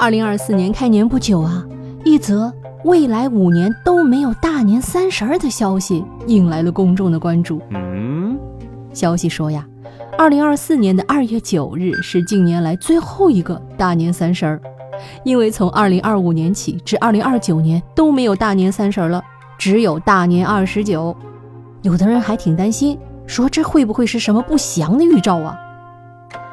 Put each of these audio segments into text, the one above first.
二零二四年开年不久啊，一则未来五年都没有大年三十儿的消息引来了公众的关注。嗯，消息说呀，二零二四年的二月九日是近年来最后一个大年三十儿，因为从二零二五年起至二零二九年都没有大年三十儿了，只有大年二十九。有的人还挺担心，说这会不会是什么不祥的预兆啊？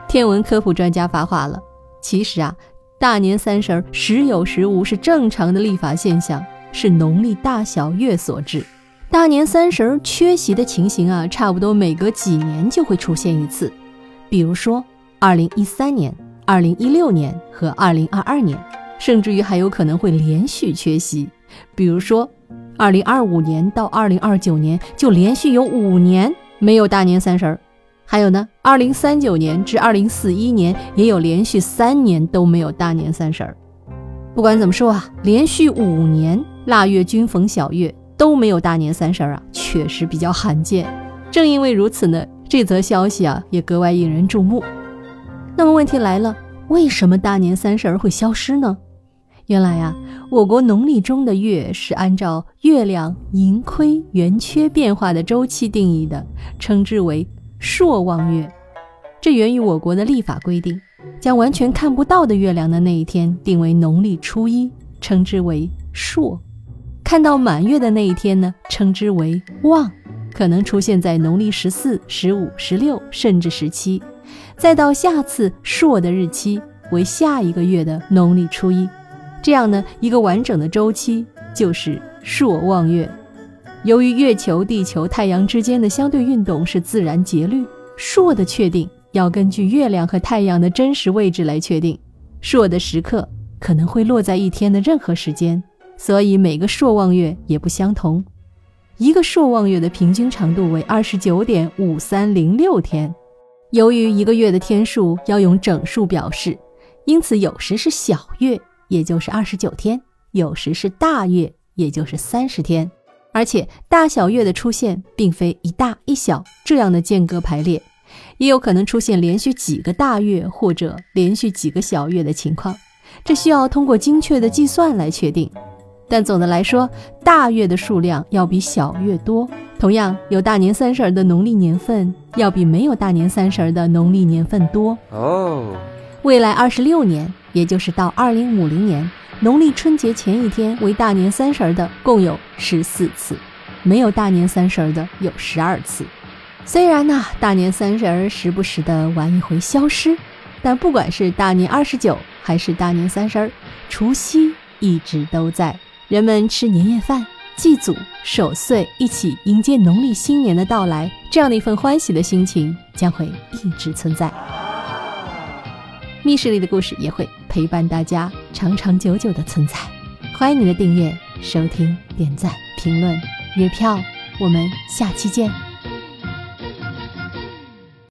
天文科普专家发话了，其实啊。大年三十儿时有时无是正常的历法现象，是农历大小月所致。大年三十儿缺席的情形啊，差不多每隔几年就会出现一次。比如说，二零一三年、二零一六年和二零二二年，甚至于还有可能会连续缺席。比如说，二零二五年到二零二九年就连续有五年没有大年三十儿。还有呢，二零三九年至二零四一年也有连续三年都没有大年三十儿。不管怎么说啊，连续五年腊月均逢小月都没有大年三十儿啊，确实比较罕见。正因为如此呢，这则消息啊也格外引人注目。那么问题来了，为什么大年三十儿会消失呢？原来呀，我国农历中的月是按照月亮盈亏圆缺变化的周期定义的，称之为。朔望月，这源于我国的历法规定，将完全看不到的月亮的那一天定为农历初一，称之为朔；看到满月的那一天呢，称之为望，可能出现在农历十四、十五、十六，甚至十七，再到下次朔的日期为下一个月的农历初一，这样呢，一个完整的周期就是朔望月。由于月球、地球、太阳之间的相对运动是自然节律，朔的确定要根据月亮和太阳的真实位置来确定。朔的时刻可能会落在一天的任何时间，所以每个朔望月也不相同。一个朔望月的平均长度为二十九点五三零六天。由于一个月的天数要用整数表示，因此有时是小月，也就是二十九天；有时是大月，也就是三十天。而且大小月的出现并非一大一小这样的间隔排列，也有可能出现连续几个大月或者连续几个小月的情况，这需要通过精确的计算来确定。但总的来说，大月的数量要比小月多。同样，有大年三十儿的农历年份要比没有大年三十儿的农历年份多。哦，未来二十六年，也就是到二零五零年。农历春节前一天为大年三十的共有十四次，没有大年三十的有十二次。虽然呢，大年三十儿时不时的玩一回消失，但不管是大年二十九还是大年三十儿，除夕一直都在。人们吃年夜饭、祭祖、守岁，一起迎接农历新年的到来，这样的一份欢喜的心情将会一直存在。密室里的故事也会陪伴大家长长久久的存在。欢迎你的订阅、收听、点赞、评论、月票，我们下期见。